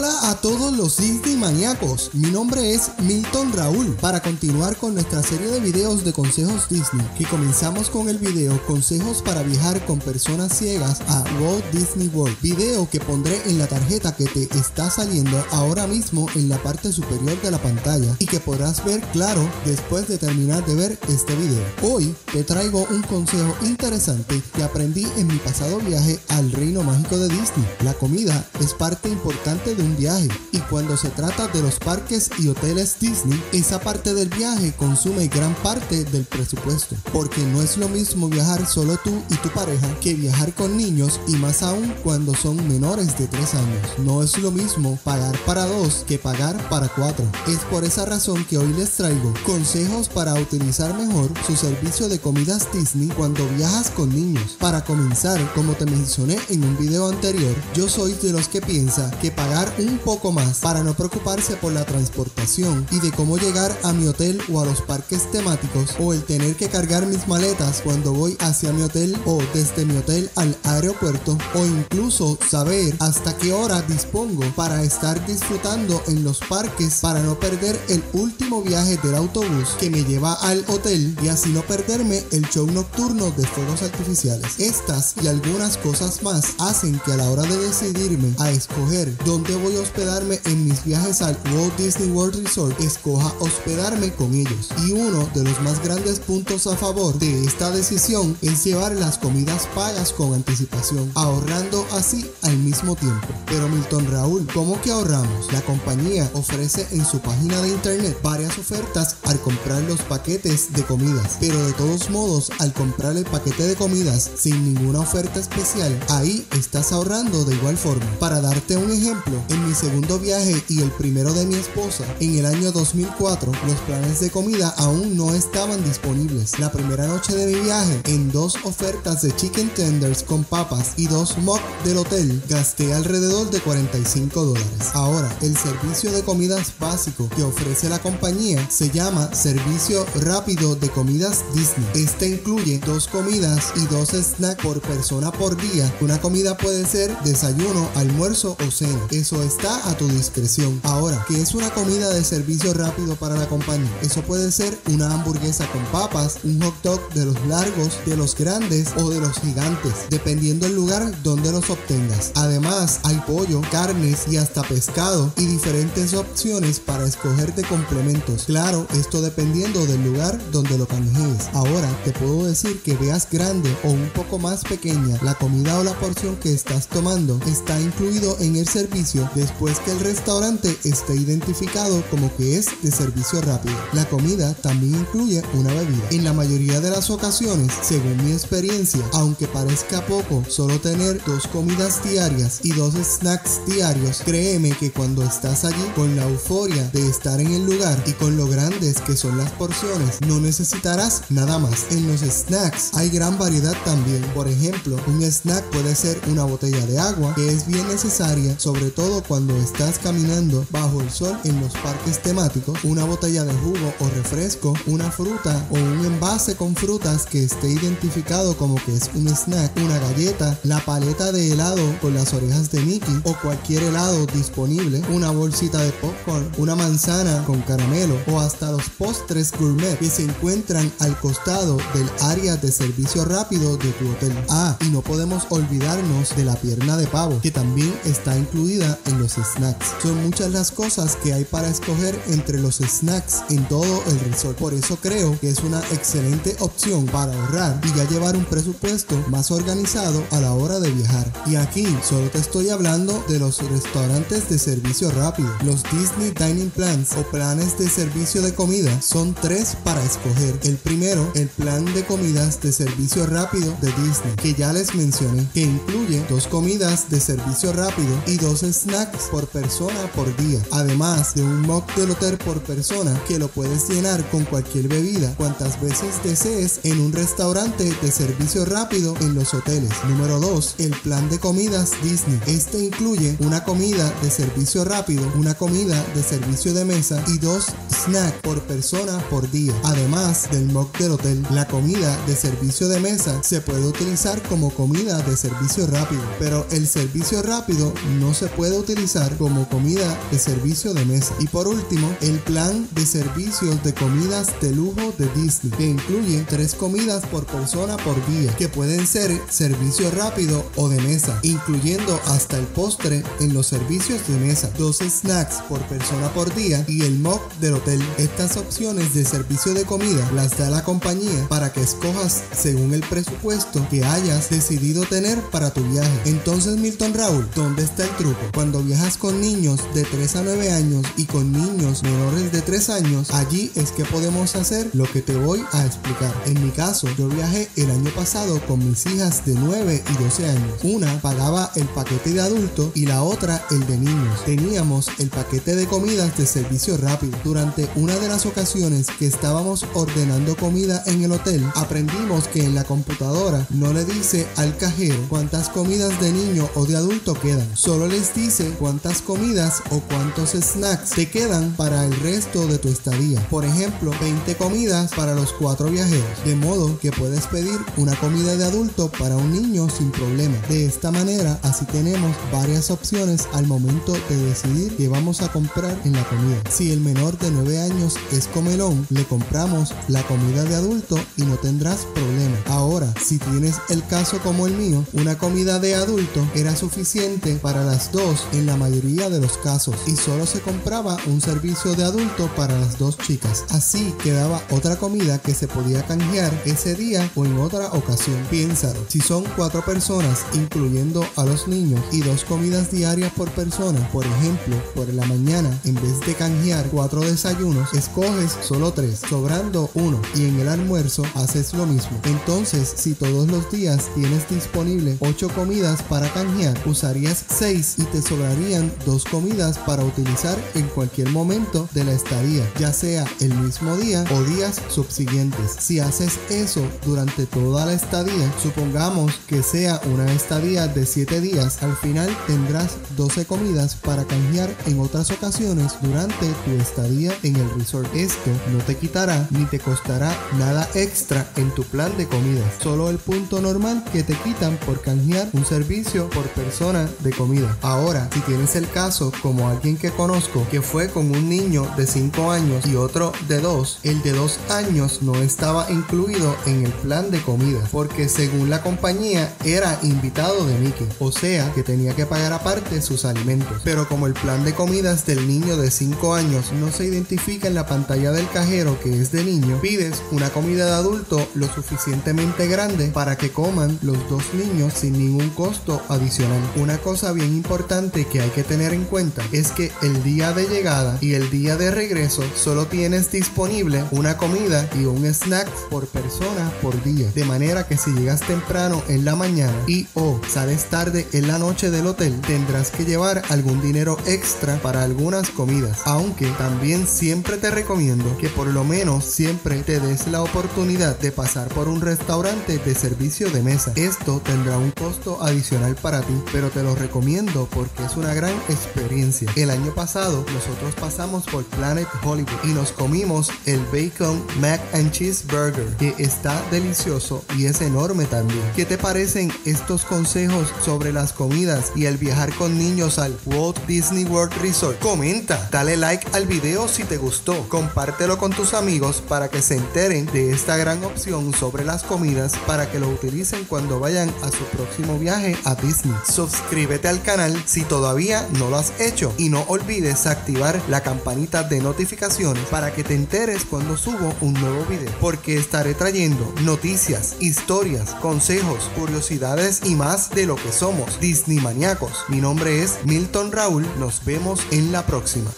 Hola a todos los Disney maníacos, mi nombre es Milton Raúl para continuar con nuestra serie de videos de consejos Disney que comenzamos con el video Consejos para viajar con personas ciegas a Walt Disney World, video que pondré en la tarjeta que te está saliendo ahora mismo en la parte superior de la pantalla y que podrás ver claro después de terminar de ver este video. Hoy te traigo un consejo interesante que aprendí en mi pasado viaje al reino mágico de Disney. La comida es parte importante de un viaje y cuando se trata de los parques y hoteles Disney, esa parte del viaje consume gran parte del presupuesto, porque no es lo mismo viajar solo tú y tu pareja que viajar con niños y más aún cuando son menores de 3 años. No es lo mismo pagar para dos que pagar para cuatro. Es por esa razón que hoy les traigo consejos para utilizar mejor su servicio de comidas Disney cuando viajas con niños. Para comenzar, como te mencioné en un video anterior, yo soy de los que piensa que pagar un poco más para no preocuparse por la transportación y de cómo llegar a mi hotel o a los parques temáticos o el tener que cargar mis maletas cuando voy hacia mi hotel o desde mi hotel al aeropuerto o incluso saber hasta qué hora dispongo para estar disfrutando en los parques para no perder el último viaje del autobús que me lleva al hotel y así no perderme el show nocturno de fuegos artificiales. Estas y algunas cosas más hacen que a la hora de decidirme a escoger dónde voy a hospedarme en mis viajes al Walt Disney World Resort, escoja hospedarme con ellos. Y uno de los más grandes puntos a favor de esta decisión es llevar las comidas pagas con anticipación, ahorrando así al mismo tiempo. Pero Milton Raúl, ¿cómo que ahorramos? La compañía ofrece en su página de internet varias ofertas al comprar los paquetes de comidas, pero de todos modos, al comprar el paquete de comidas sin ninguna oferta especial, ahí estás ahorrando de igual forma. Para darte un ejemplo, en mi segundo viaje y el primero de mi esposa, en el año 2004, los planes de comida aún no estaban disponibles. La primera noche de mi viaje, en dos ofertas de chicken tenders con papas y dos mock del hotel, gasté alrededor de 45 dólares. Ahora, el servicio de comidas básico que ofrece la compañía se llama Servicio Rápido de Comidas Disney. Este incluye dos comidas y dos snacks por persona por día. Una comida puede ser desayuno, almuerzo o cena eso está a tu discreción. Ahora, ¿qué es una comida de servicio rápido para la compañía? Eso puede ser una hamburguesa con papas, un hot dog de los largos, de los grandes o de los gigantes, dependiendo del lugar donde los obtengas. Además, hay pollo, carnes y hasta pescado y diferentes opciones para escoger de complementos. Claro, esto dependiendo del lugar donde lo canjees. Ahora, te puedo decir que veas grande o un poco más pequeña la comida o la porción que estás tomando, está incluido en el servicio después que el restaurante esté identificado como que es de servicio rápido. La comida también incluye una bebida. En la mayoría de las ocasiones, según mi experiencia, aunque parezca poco solo tener dos comidas diarias y dos snacks diarios, créeme que cuando estás allí con la euforia de estar en el lugar y con lo grandes que son las porciones, no necesitarás nada más. En los snacks hay gran variedad también. Por ejemplo, un snack puede ser una botella de agua que es bien necesaria, sobre todo cuando estás caminando bajo el sol en los parques temáticos, una botella de jugo o refresco, una fruta o un envase con frutas que esté identificado como que es un snack, una galleta, la paleta de helado con las orejas de Mickey o cualquier helado disponible, una bolsita de popcorn, una manzana con caramelo o hasta los postres gourmet que se encuentran al costado del área de servicio rápido de tu hotel. Ah, y no podemos olvidarnos de la pierna de pavo que también está incluida en los snacks. Son muchas las cosas que hay para escoger entre los snacks en todo el resort. Por eso creo que es una excelente opción para ahorrar y ya llevar un presupuesto más organizado a la hora de viajar. Y aquí solo te estoy hablando de los restaurantes de servicio rápido. Los Disney Dining Plans o planes de servicio de comida son tres para escoger. El primero, el plan de comidas de servicio rápido de Disney, que ya les mencioné, que incluye dos comidas de servicio rápido y dos snacks por persona por día, además de un mocktail hotel por persona que lo puedes llenar con cualquier bebida cuantas veces desees en un restaurante de servicio rápido en los hoteles. Número 2. El plan de comidas Disney. Este incluye una comida de servicio rápido, una comida de servicio de mesa y dos snacks por persona por día. Además del mocktail hotel, la comida de servicio de mesa se puede utilizar como comida de servicio rápido, pero el servicio rápido no se puede utilizar como comida de servicio de mesa. Y por último, el plan de servicios de comidas de lujo de Disney, que incluye tres comidas por persona por día, que pueden ser servicio rápido o de mesa, incluyendo hasta el postre en los servicios de mesa, dos snacks por persona por día y el mock del hotel. Estas opciones de servicio de comida las da la compañía para que escojas según el presupuesto que hayas decidido tener para tu viaje. Entonces, Milton Raúl, ¿dónde está el truco? Cuando viajas con niños de 3 a 9 años y con niños menores de 3 años, allí es que podemos hacer lo que te voy a explicar. En mi caso, yo viajé el año pasado con mis hijas de 9 y 12 años. Una pagaba el paquete de adulto y la otra el de niños. Teníamos el paquete de comidas de servicio rápido. Durante una de las ocasiones que estábamos ordenando comida en el hotel, aprendimos que en la computadora no le dice al cajero cuántas comidas de niño o de adulto quedan. Solo les dice cuántas comidas o cuántos snacks te quedan para el resto de tu estadía. Por ejemplo, 20 comidas para los cuatro viajeros. De modo que puedes pedir una comida de adulto para un niño sin problema. De esta manera, así tenemos varias opciones al momento de decidir qué vamos a comprar en la comida. Si el menor de 9 años es comelón, le compramos la comida de adulto y no tendrás problema. Ahora, si tienes el caso como el mío, una comida de adulto era suficiente para las dos en la mayoría de los casos y solo se compraba un servicio de adulto para las dos chicas. Así quedaba otra comida que se podía canjear ese día o en otra ocasión. Piénsalo, si son cuatro personas incluyendo a los niños y dos comidas diarias por persona, por ejemplo, por la mañana en vez de canjear cuatro desayunos, escoges solo tres, sobrando uno y en el almuerzo haces lo mismo. Entonces, si todos los días tienes disponible ocho comidas para canjear, usarías seis y te sobrarían dos comidas para utilizar en cualquier momento de la estadía, ya sea el mismo día o días subsiguientes. Si haces eso durante toda la estadía, supongamos que sea una estadía de 7 días, al final tendrás 12 comidas para canjear en otras ocasiones durante tu estadía en el resort. Esto no te quitará ni te costará nada extra en tu plan de comidas, solo el punto normal que te quitan por canjear un servicio por persona de comida. Ahora, si tienes el caso como alguien que conozco que fue con un niño de 5 años y otro de 2, el de 2 años no estaba incluido en el plan de comida porque según la compañía era invitado de Mickey, o sea que tenía que pagar aparte sus alimentos. Pero como el plan de comidas del niño de 5 años no se identifica en la pantalla del cajero que es de niño, pides una comida de adulto lo suficientemente grande para que coman los dos niños sin ningún costo adicional. Una cosa bien importante que hay que tener en cuenta es que el día de llegada y el día de regreso solo tienes disponible una comida y un snack por persona por día. De manera que si llegas temprano en la mañana y o sales tarde en la noche del hotel, tendrás que llevar algún dinero extra para algunas comidas. Aunque también siempre te recomiendo que por lo menos siempre te des la oportunidad de pasar por un restaurante de servicio de mesa. Esto tendrá un costo adicional para ti, pero te lo recomiendo porque es una gran experiencia. El año pasado nosotros pasamos por Planet Hollywood y nos comimos el Bacon Mac and Cheeseburger, que está delicioso y es enorme también. ¿Qué te parecen estos consejos sobre las comidas y el viajar con niños al Walt Disney World Resort? Comenta, dale like al video si te gustó, compártelo con tus amigos para que se enteren de esta gran opción sobre las comidas para que lo utilicen cuando vayan a su próximo viaje a Disney. Suscríbete al canal si todavía no lo has hecho y no olvides activar la campanita de notificaciones para que te enteres cuando subo un nuevo video porque estaré trayendo noticias, historias, consejos, curiosidades y más de lo que somos Disney maníacos. Mi nombre es Milton Raúl, nos vemos en la próxima.